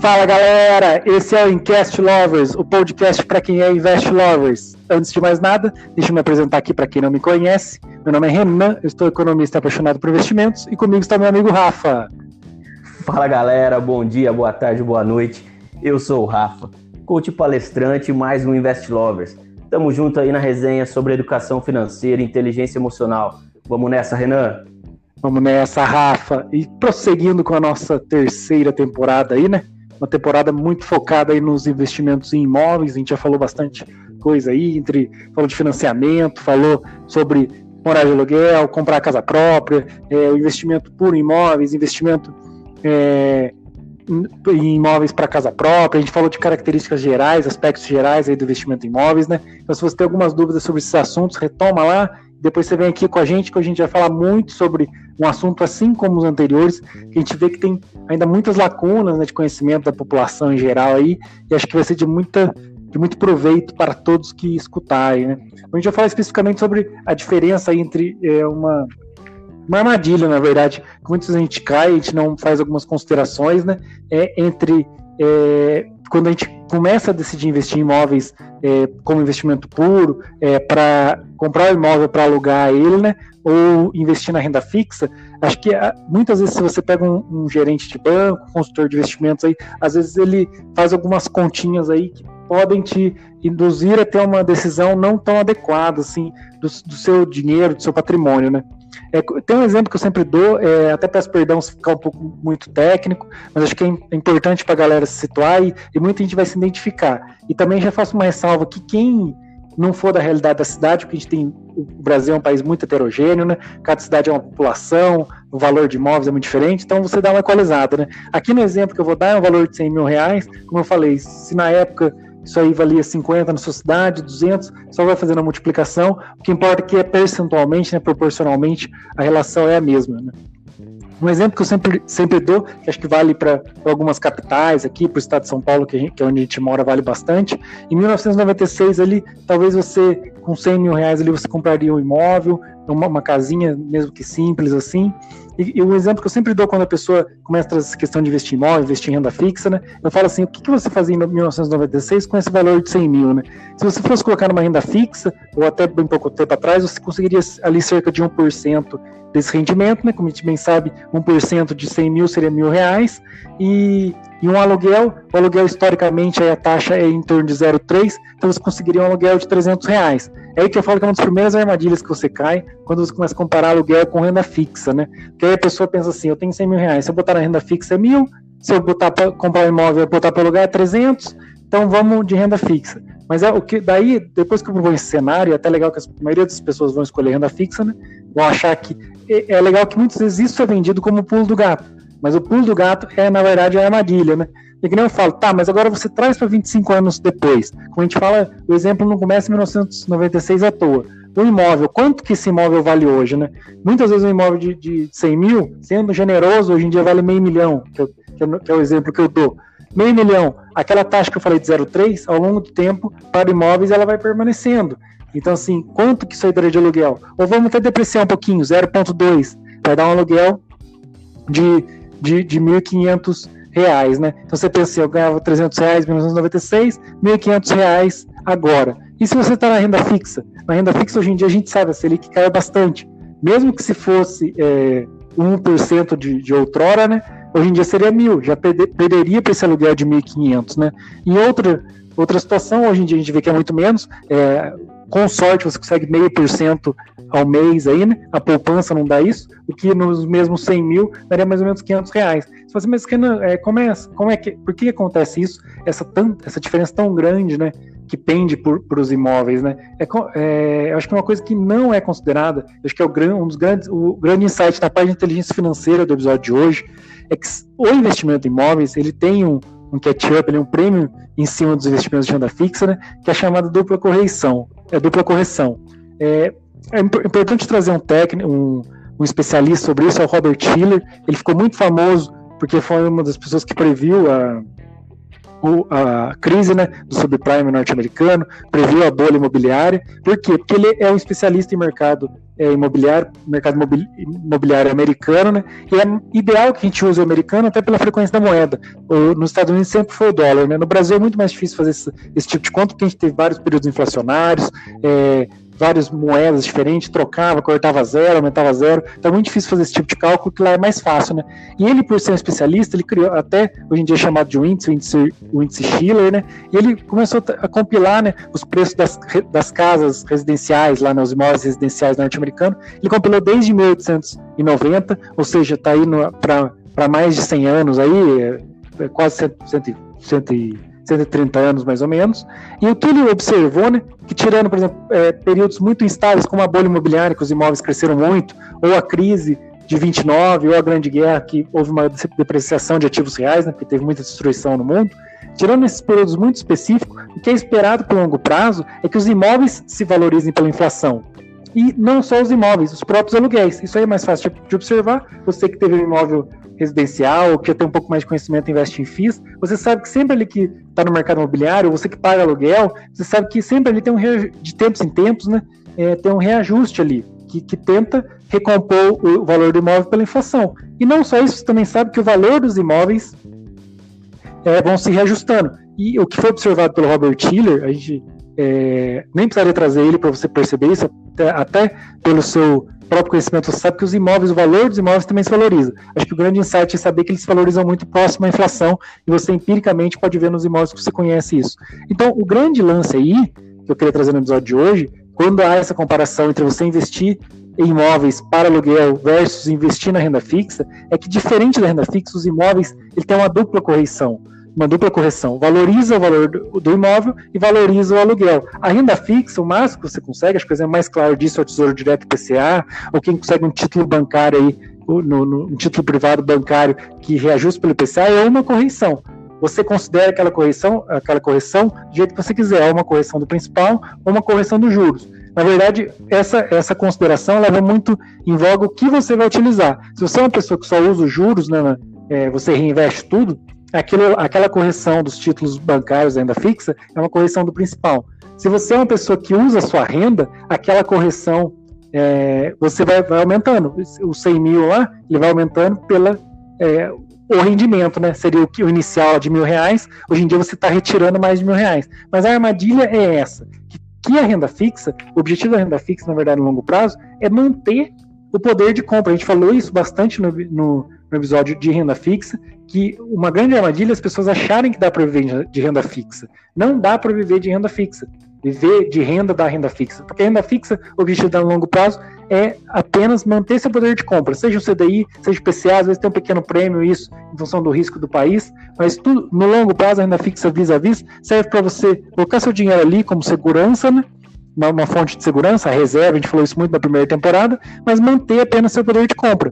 Fala galera, esse é o Incast Lovers, o podcast para quem é Invest Lovers. Antes de mais nada, deixa eu me apresentar aqui para quem não me conhece. Meu nome é Renan, eu estou economista apaixonado por investimentos e comigo está meu amigo Rafa. Fala galera, bom dia, boa tarde, boa noite. Eu sou o Rafa, coach palestrante mais um Invest Lovers. Tamo junto aí na resenha sobre educação financeira e inteligência emocional. Vamos nessa, Renan? Vamos nessa, Rafa. E prosseguindo com a nossa terceira temporada aí, né? Uma temporada muito focada aí nos investimentos em imóveis, a gente já falou bastante coisa aí, entre falou de financiamento, falou sobre morar de aluguel, comprar casa própria, é, o investimento puro em imóveis, investimento é, em imóveis para casa própria, a gente falou de características gerais, aspectos gerais aí do investimento em imóveis, né? Então, se você tem algumas dúvidas sobre esses assuntos, retoma lá, depois você vem aqui com a gente, que a gente vai falar muito sobre um assunto assim como os anteriores, que a gente vê que tem ainda muitas lacunas né, de conhecimento da população em geral aí, e acho que vai ser de, muita, de muito proveito para todos que escutarem. Né? A gente vai falar especificamente sobre a diferença entre é, uma, uma armadilha, na verdade, que muitas vezes a gente cai, a gente não faz algumas considerações, né? É entre é, quando a gente começa a decidir investir em imóveis é, como investimento puro, é, para comprar o imóvel para alugar ele, né, ou investir na renda fixa, acho que ah, muitas vezes se você pega um, um, gerente de banco, consultor de investimentos aí, às vezes ele faz algumas continhas aí que podem te induzir a ter uma decisão não tão adequada assim do, do seu dinheiro, do seu patrimônio, né? É, tem um exemplo que eu sempre dou, é, até peço perdão se ficar um pouco muito técnico, mas acho que é, é importante para a galera se situar e, e, muita gente vai se identificar. E também já faço uma ressalva que quem não for da realidade da cidade, porque a gente tem. O Brasil é um país muito heterogêneo, né? Cada cidade é uma população, o valor de imóveis é muito diferente, então você dá uma equalizada, né? Aqui no exemplo que eu vou dar é um valor de 100 mil reais, como eu falei, se na época isso aí valia 50 na sua cidade, 200, só vai fazendo a multiplicação. O que importa é que é percentualmente, né, proporcionalmente, a relação é a mesma. Né? Um exemplo que eu sempre, sempre dou, que acho que vale para algumas capitais aqui, para o estado de São Paulo, que, gente, que, é onde a gente mora, vale bastante. Em 1996, ali, talvez você, com 100 mil reais, ali, você compraria um imóvel, uma, uma casinha, mesmo que simples assim, e, e, o exemplo que eu sempre dou quando a pessoa começa essa questão de investir em imóvel, investir em renda fixa, né? Eu falo assim, o que, que você fazia em 1996 com esse valor de 100 mil, né? Se você fosse colocar numa renda fixa, ou até bem pouco tempo atrás, você conseguiria ali cerca de 1% desse rendimento, né? Como a gente bem sabe, 1% de 100 mil seria mil reais, e, e um aluguel, o aluguel historicamente a taxa é em torno de 0,3, então você conseguiria um aluguel de 300 reais. É aí que eu falo que é uma das primeiras armadilhas que você cai quando você começa a comparar aluguel com renda fixa, né? Porque aí a pessoa pensa assim, eu tenho 100 mil reais, se eu botar na renda fixa é mil, se eu botar para comprar um imóvel, botar para alugar é 300, então vamos de renda fixa. Mas é o que daí, depois que eu vou esse cenário, é até legal que a maioria das pessoas vão escolher renda fixa, né? Vão achar que é, é legal que muitas vezes isso é vendido como pulo do gato. Mas o pulo do gato é, na verdade, a armadilha, né? E que nem eu falo, tá, mas agora você traz para 25 anos depois. Como a gente fala, o exemplo não começa em 1996 à toa. O imóvel, quanto que esse imóvel vale hoje, né? Muitas vezes um imóvel de, de 100 mil, sendo generoso, hoje em dia vale meio milhão, que, eu, que, eu, que é o exemplo que eu dou. Meio milhão, aquela taxa que eu falei de 0,3, ao longo do tempo, para imóveis, ela vai permanecendo. Então, assim, quanto que isso aí daria de aluguel? Ou vamos até depreciar um pouquinho, 0,2, vai dar um aluguel de, de, de 1.500 reais, né? Então você pensa assim, eu ganhava 300 reais em 1996, 1.500 reais agora. E se você está na renda fixa? Na renda fixa, hoje em dia, a gente sabe, a Selic caiu bastante. Mesmo que se fosse é, 1% de, de outrora, né? Hoje em dia seria mil, já perderia para esse aluguel de 1.500, né? Em outra, outra situação, hoje em dia a gente vê que é muito menos, é, com sorte você consegue meio por cento ao mês aí, né? A poupança não dá isso, o que nos mesmos 100 mil daria mais ou menos 500 reais. Você fala assim, mas é, como, é, como é que, por que acontece isso? Essa, essa diferença tão grande, né? Que pende por os imóveis, né? É, é, eu acho que é uma coisa que não é considerada, acho que é o, um dos grandes, o grande insight da parte de inteligência financeira do episódio de hoje, é que o investimento em imóveis, ele tem um, um catch-up, um prêmio em cima dos investimentos de renda fixa, né? Que é chamada dupla correção. É dupla correção. É, é importante trazer um técnico, um, um especialista sobre isso, é o Robert Schiller. Ele ficou muito famoso porque foi uma das pessoas que previu a, a crise né, do subprime norte-americano, previu a bolha imobiliária. Por quê? Porque ele é um especialista em mercado é, imobiliário, mercado imobiliário americano, né? E é ideal que a gente use o americano até pela frequência da moeda. O, nos Estados Unidos sempre foi o dólar, né? No Brasil é muito mais difícil fazer esse, esse tipo de conta porque a gente teve vários períodos inflacionários, é, várias moedas diferentes, trocava, cortava zero, aumentava zero. Então é muito difícil fazer esse tipo de cálculo, que lá é mais fácil, né? E ele, por ser um especialista, ele criou até hoje em dia é chamado de índice, o índice, o índice Schiller, né? E ele começou a compilar né, os preços das, das casas residenciais, lá nos né, imóveis residenciais norte-americanos. Ele compilou desde 1890, ou seja, está aí para mais de 100 anos aí, é, é quase 100, 100, 100 130 anos mais ou menos, e o que ele observou, né, que tirando, por exemplo, é, períodos muito instáveis, como a bolha imobiliária, que os imóveis cresceram muito, ou a crise de 29, ou a Grande Guerra, que houve uma depreciação de ativos reais, né, porque teve muita destruição no mundo, tirando esses períodos muito específicos, o que é esperado por longo prazo é que os imóveis se valorizem pela inflação. E não só os imóveis, os próprios aluguéis. Isso aí é mais fácil de observar. Você que teve um imóvel residencial, ou que tem um pouco mais de conhecimento investe em FIIs, você sabe que sempre ali que está no mercado imobiliário, você que paga aluguel, você sabe que sempre ali tem um de tempos em tempos, né, é, tem um reajuste ali, que, que tenta recompor o valor do imóvel pela inflação. E não só isso, você também sabe que o valor dos imóveis é, vão se reajustando. E o que foi observado pelo Robert Tiller, a gente é, nem precisaria trazer ele para você perceber isso, até, até pelo seu próprio conhecimento, sabe que os imóveis, o valor dos imóveis também se valoriza. Acho que o grande insight é saber que eles se valorizam muito próximo à inflação e você empiricamente pode ver nos imóveis que você conhece isso. Então, o grande lance aí, que eu queria trazer no episódio de hoje, quando há essa comparação entre você investir em imóveis para aluguel versus investir na renda fixa, é que diferente da renda fixa, os imóveis ele tem uma dupla correção uma dupla correção. Valoriza o valor do, do, imóvel e valoriza o aluguel. A renda fixa, o máximo que você consegue, acho que exemplo mais claro disso é o Tesouro Direto PCA, ou quem consegue um título bancário aí, no, no, um título privado bancário que reajusta pelo IPCA, é uma correção. Você considera aquela correção, aquela correção do jeito que você quiser, é uma correção do principal ou uma correção dos juros. Na verdade, essa, essa consideração leva muito em voga o que você vai utilizar. Se você é uma pessoa que só usa os juros, né, é, você reinveste tudo, aquilo, aquela correção dos títulos bancários ainda fixa é uma correção do principal. Se você é uma pessoa que usa a sua renda, aquela correção é, você vai, vai, aumentando. O 100 mil lá, ele vai aumentando pela é, o rendimento, né? Seria o, o inicial de mil reais. Hoje em dia você está retirando mais de mil reais. Mas a armadilha é essa: que, que a renda fixa, o objetivo da renda fixa, na verdade, no longo prazo, é manter o poder de compra. A gente falou isso bastante no, no, no episódio de renda fixa, que uma grande armadilha é as pessoas acharem que dá para viver de renda fixa. Não dá para viver de renda fixa. Viver de renda da renda fixa. Porque a renda fixa, o objetivo da longo prazo é apenas manter seu poder de compra, seja o CDI, seja o PCA, às vezes tem um pequeno prêmio isso em função do risco do país, mas tudo no longo prazo a renda fixa vis a vis serve para você colocar seu dinheiro ali como segurança, né? Uma, fonte de segurança, a reserva, a gente falou isso muito na primeira temporada, mas manter apenas seu poder de compra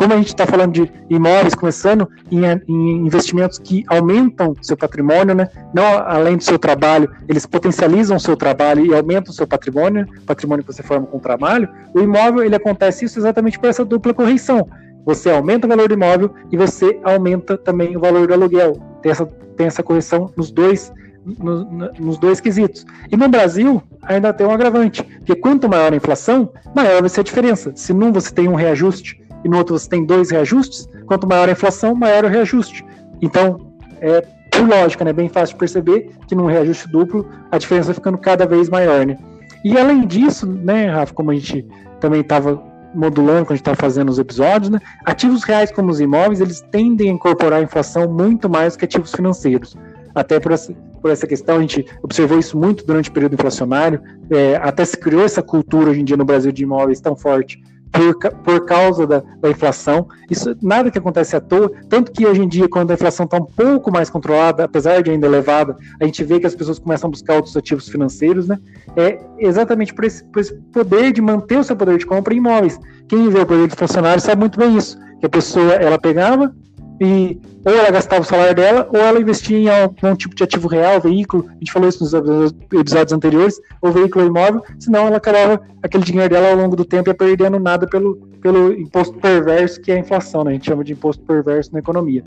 como a gente está falando de imóveis, começando em, em, investimentos que aumentam seu patrimônio, né? não além do seu trabalho, eles potencializam o seu trabalho e aumentam o seu patrimônio, patrimônio que você forma com o trabalho, o imóvel ele acontece isso exatamente por essa dupla correção. Você aumenta o valor do imóvel e você aumenta também o valor do aluguel. Tem essa, tem essa correção nos dois no, no, nos dois quesitos. E no Brasil, ainda tem um agravante, porque quanto maior a inflação, maior vai ser a diferença. Se num você tem um reajuste e no outro você tem dois reajustes, quanto maior a inflação, maior o reajuste. Então, é por lógica, né, bem fácil de perceber que num reajuste duplo a diferença vai ficando cada vez maior, né? E além disso, né, Rafa, como a gente também estava modulando quando a gente estava fazendo os episódios, né, ativos reais como os imóveis, eles tendem a incorporar a inflação muito mais que ativos financeiros. Até por essa, por essa questão, a gente observou isso muito durante o período inflacionário, é, até se criou essa cultura hoje em dia no Brasil de imóveis tão forte por, por causa da, da, inflação. Isso nada que acontece à toa, tanto que hoje em dia, quando a inflação está um pouco mais controlada, apesar de ainda elevada, a gente vê que as pessoas começam a buscar outros ativos financeiros, né? É exatamente por esse, por esse poder de manter o seu poder de compra em imóveis. Quem vê o poder de funcionário sabe muito bem isso. Que a pessoa ela pegava, e ou ela gastava o salário dela, ou ela investia em algum tipo de ativo real, veículo, a gente falou isso nos episódios anteriores, ou veículo imóvel, senão ela acabava, aquele dinheiro dela ao longo do tempo ia perdendo nada pelo, pelo imposto perverso que é a inflação, né? a gente chama de imposto perverso na economia.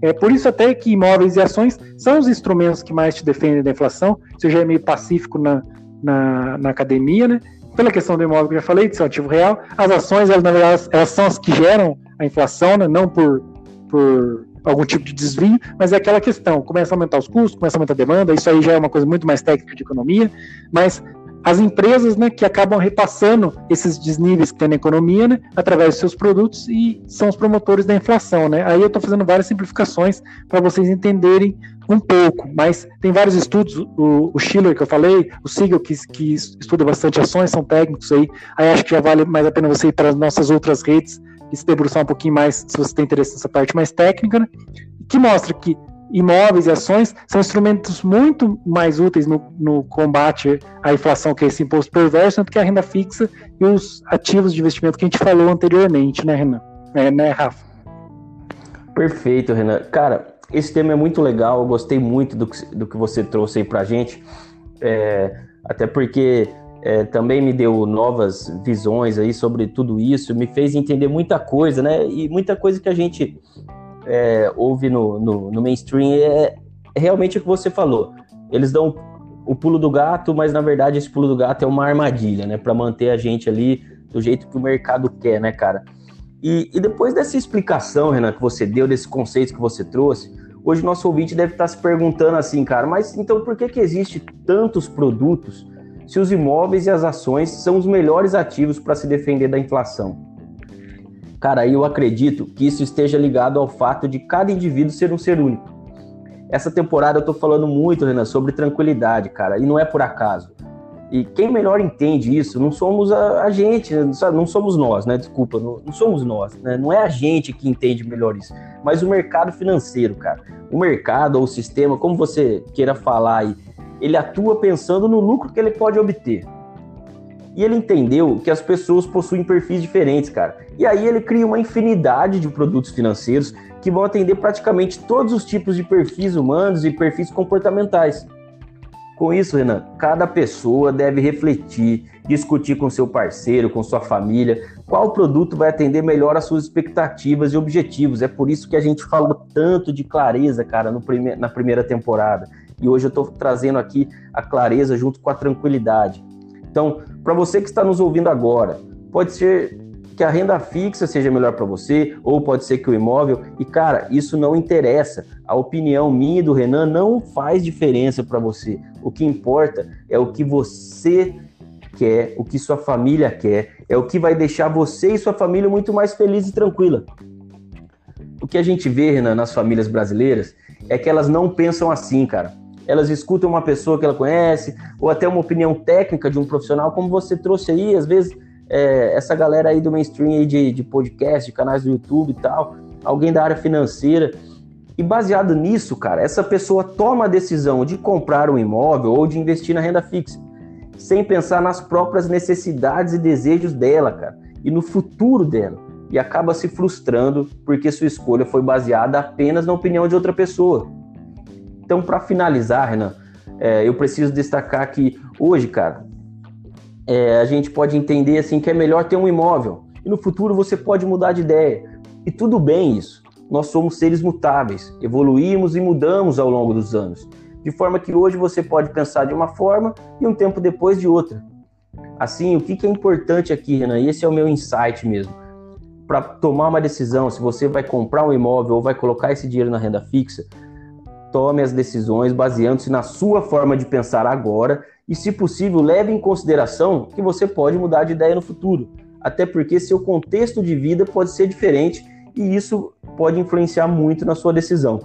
É por isso até que imóveis e ações são os instrumentos que mais te defendem da inflação, você já é meio pacífico na, na, na academia, né? pela questão do imóvel que eu já falei, de seu ativo real, as ações, elas, na verdade, elas são as que geram a inflação, né? não por, por algum tipo de desvio, mas é aquela questão, começa a aumentar os custos, começa a aumentar a demanda, isso aí já é uma coisa muito mais técnica de economia, mas as empresas né, que acabam repassando esses desníveis que tem na economia né, através dos seus produtos e são os promotores da inflação. Né? Aí eu estou fazendo várias simplificações para vocês entenderem um pouco, mas tem vários estudos, o, o Schiller que eu falei, o Siegel que, que estuda bastante ações, são técnicos aí, aí acho que já vale mais a pena você ir para as nossas outras redes e se debruçar um pouquinho mais, se você tem interesse nessa parte mais técnica, né? que mostra que imóveis e ações são instrumentos muito mais úteis no, no, combate à inflação, que é esse imposto perverso, do que a renda fixa e os ativos de investimento que a gente falou anteriormente, né, Renan? É, né, Rafa? Perfeito, Renan. Cara, esse tema é muito legal, eu gostei muito do que, do que você trouxe aí pra gente, é, até porque é, também me deu novas visões aí sobre tudo isso, me fez entender muita coisa, né? E muita coisa que a gente é, ouve no, no, no mainstream é, é realmente o que você falou. Eles dão o pulo do gato, mas na verdade esse pulo do gato é uma armadilha, né? Para manter a gente ali do jeito que o mercado quer, né, cara? E, e, depois dessa explicação, Renan, que você deu, desse conceito que você trouxe, hoje nosso ouvinte deve estar se perguntando assim, cara, mas então por que, que existe tantos produtos se os imóveis e as ações são os melhores ativos para se defender da inflação? Cara, eu acredito que isso esteja ligado ao fato de cada indivíduo ser um ser único. Essa temporada eu tô falando muito, Renan, sobre tranquilidade, cara, e não é por acaso. E quem melhor entende isso não somos a, a gente, não somos nós, né? Desculpa, não, não, somos nós, né? Não é a gente que entende melhor isso, mas o mercado financeiro, cara. O mercado ou o sistema, como você queira falar aí, ele atua pensando no lucro que ele pode obter. E ele entendeu que as pessoas possuem perfis diferentes, cara. E aí ele cria uma infinidade de produtos financeiros que vão atender praticamente todos os tipos de perfis humanos e perfis comportamentais. Com isso, Renan, cada pessoa deve refletir, discutir com seu parceiro, com sua família, qual produto vai atender melhor às suas expectativas e objetivos. É por isso que a gente falou tanto de clareza, cara, prime na primeira temporada. E hoje eu estou trazendo aqui a clareza junto com a tranquilidade. Então, para você que está nos ouvindo agora, pode ser que a renda fixa seja melhor para você, ou pode ser que o imóvel. E cara, isso não interessa. A opinião minha e do Renan não faz diferença para você. O que importa é o que você quer, o que sua família quer, é o que vai deixar você e sua família muito mais feliz e tranquila. O que a gente vê, Renan, nas famílias brasileiras é que elas não pensam assim, cara elas escutam uma pessoa que ela conhece, ou até uma opinião técnica de um profissional, como você trouxe aí, às vezes, é, essa galera aí do mainstream aí de, de podcast, de canais do YouTube e tal, alguém da área financeira. E baseado nisso, cara, essa pessoa toma a decisão de comprar um imóvel ou de investir na renda fixa, sem pensar nas próprias necessidades e desejos dela, cara, e no futuro dela. E acaba se frustrando porque sua escolha foi baseada apenas na opinião de outra pessoa. Então, para finalizar, Renan, é, eu preciso destacar que hoje, cara, é, a gente pode entender assim que é melhor ter um imóvel e no futuro você pode mudar de ideia. E tudo bem isso. Nós somos seres mutáveis, evoluímos e mudamos ao longo dos anos, de forma que hoje você pode pensar de uma forma e um tempo depois de outra. Assim, o que, que é importante aqui, Renan? E esse é o meu insight mesmo. Para tomar uma decisão, se você vai comprar um imóvel ou vai colocar esse dinheiro na renda fixa, tome as decisões baseando-se na sua forma de pensar agora e, se possível, leve em consideração que você pode mudar de ideia no futuro, até porque seu contexto de vida pode ser diferente e isso pode influenciar muito na sua decisão.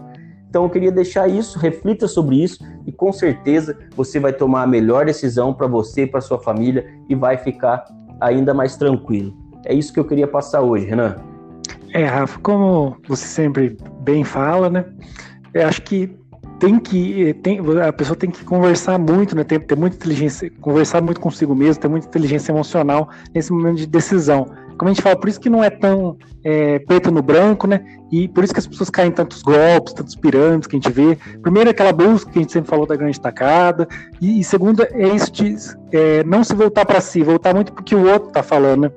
Então eu queria deixar isso, reflita sobre isso e com certeza você vai tomar a melhor decisão para você e para sua família e vai ficar ainda mais tranquilo. É isso que eu queria passar hoje, Renan. É, Rafa, como você sempre bem fala, né? Eu acho que tem que tem, a pessoa tem que conversar muito, né? Ter, ter muita inteligência, conversar muito consigo mesmo, ter muita inteligência emocional nesse momento de decisão. Como a gente fala, por isso que não é tão é, preto no branco, né? E por isso que as pessoas caem em tantos golpes, tantos pirâmides que a gente vê. Primeiro, aquela busca que a gente sempre falou da grande tacada. E, e segundo, é isso de é, não se voltar para si, voltar muito porque o outro tá falando, né?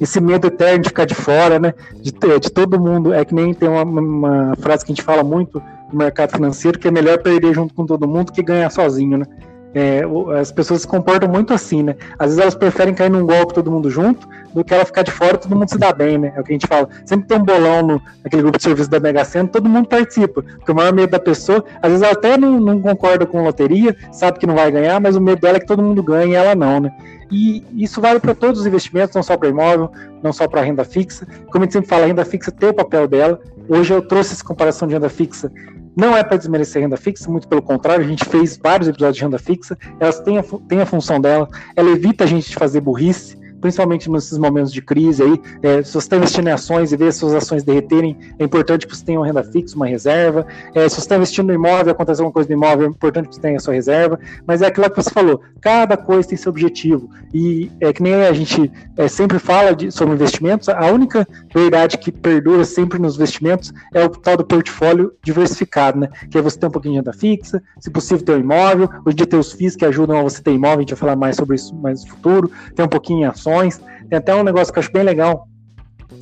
Esse medo eterno de ficar de fora, né? De, de todo mundo. É que nem tem uma, uma, frase que a gente fala muito no mercado financeiro, que é melhor perder junto com todo mundo que ganhar sozinho, né? É, as pessoas se comportam muito assim, né? Às vezes elas preferem cair num golpe todo mundo junto do que ela ficar de fora todo mundo se dá bem, né? É o que a gente fala. Sempre tem um bolão no, naquele grupo de serviço da Mega Sena, todo mundo participa. Porque o maior medo da pessoa, às vezes ela até não, não concorda com loteria, sabe que não vai ganhar, mas o medo dela é que todo mundo ganhe e ela não, né? E isso vale para todos os investimentos, não só para imóvel, não só para renda fixa. Como a gente sempre fala, a renda fixa tem o papel dela. Hoje eu trouxe essa comparação de renda fixa não é para desmerecer renda fixa, muito pelo contrário, a gente fez vários episódios de renda fixa, elas têm a, têm a função dela, ela evita a gente de fazer burrice, principalmente nesses momentos de crise aí, é, se você está investindo em ações e vê as suas ações derreterem, é importante que você tenha uma renda fixa, uma reserva. É, se você está investindo no imóvel, acontece alguma coisa no imóvel, é importante que você tenha a sua reserva. Mas é aquilo que você falou, cada coisa tem seu objetivo. E é que nem a gente é, sempre fala de, sobre investimentos, a única verdade que perdura sempre nos investimentos é o tal do portfólio diversificado, né? Que é você ter um pouquinho de renda fixa, se possível ter um imóvel, hoje em dia tem os FIIs que ajudam a você ter imóvel, a gente vai falar mais sobre isso mais no futuro, tem um pouquinho em ações ações. Tem até um negócio que eu acho bem legal,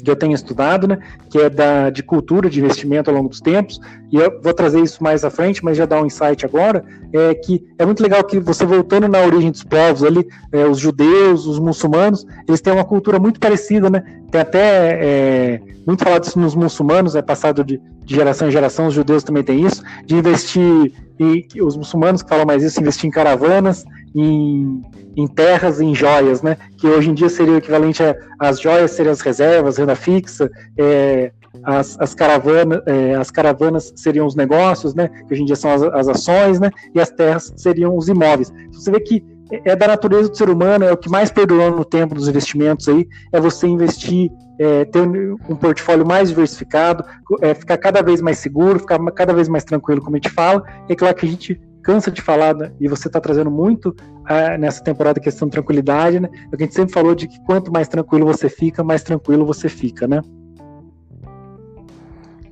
que eu tenho estudado, né, que é da, de cultura de investimento ao longo dos tempos, e eu vou trazer isso mais à frente, mas já dá um insight agora, é que é muito legal que você voltando na origem dos povos ali, é, os judeus, os muçulmanos, eles têm uma cultura muito parecida, né, tem até, é, muito falado isso nos muçulmanos, é passado de, de geração em geração, os judeus também têm isso, de investir, e os muçulmanos que falam mais isso, investir em caravanas, em, em terras, em joias, né? Que hoje em dia seria o equivalente às joias seriam as reservas, renda fixa, é, as, as, caravanas, é, as caravanas seriam os negócios, né? Que hoje em dia são as, as ações, né? E as terras seriam os imóveis. Você vê que é da natureza do ser humano, é o que mais perdurou no tempo dos investimentos aí, é você investir, é, ter um portfólio mais diversificado, é, ficar cada vez mais seguro, ficar cada vez mais tranquilo, como a gente fala. É claro que a gente cansa de falar, né? e você está trazendo muito uh, nessa temporada a questão de tranquilidade, né? É o que a gente sempre falou de que quanto mais tranquilo você fica, mais tranquilo você fica, né?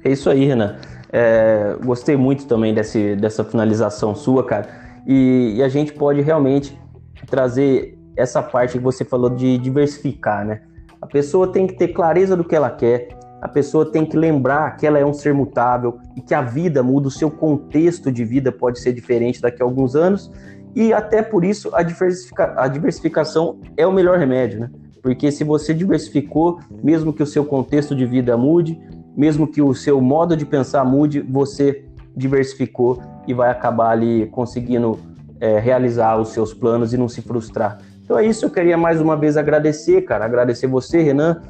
É isso aí, Renan. É, gostei muito também desse, dessa finalização sua, cara. E, e, a gente pode realmente trazer essa parte que você falou de diversificar, né? A pessoa tem que ter clareza do que ela quer, a pessoa tem que lembrar que ela é um ser mutável e que a vida muda, o seu contexto de vida pode ser diferente daqui a alguns anos. E até por isso a, diversifica a diversificação é o melhor remédio, né? Porque se você diversificou, mesmo que o seu contexto de vida mude, mesmo que o seu modo de pensar mude, você diversificou e vai acabar ali conseguindo é, realizar os seus planos e não se frustrar. Então é isso, eu queria mais uma vez agradecer, cara, agradecer você, Renan,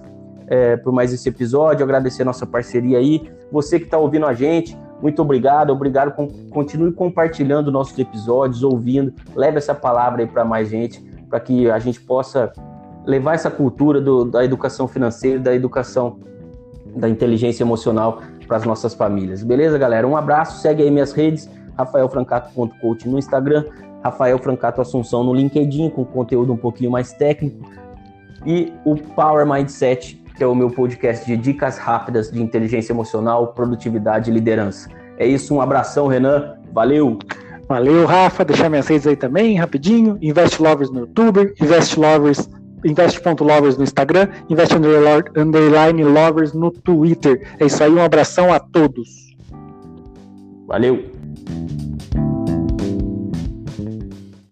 é, por mais esse episódio, agradecer a nossa parceria aí. Você que está ouvindo a gente, muito obrigado, obrigado. Continue compartilhando nossos episódios, ouvindo, leve essa palavra aí para mais gente, para que a gente possa levar essa cultura do, da educação financeira, da educação da inteligência emocional para as nossas famílias. Beleza, galera? Um abraço, segue aí minhas redes, rafaelfrancato.coach no Instagram, Rafael Francato Assunção no LinkedIn, com conteúdo um pouquinho mais técnico, e o Power Mindset que é o meu podcast de dicas rápidas de inteligência emocional, produtividade e liderança. É isso, um abração, Renan. Valeu! Valeu, Rafa. Deixar minhas redes aí também, rapidinho. Invest Lovers no YouTube, Invest Lovers, Invest.lovers no Instagram, Invest Underline Lovers no Twitter. É isso aí, um abração a todos. Valeu!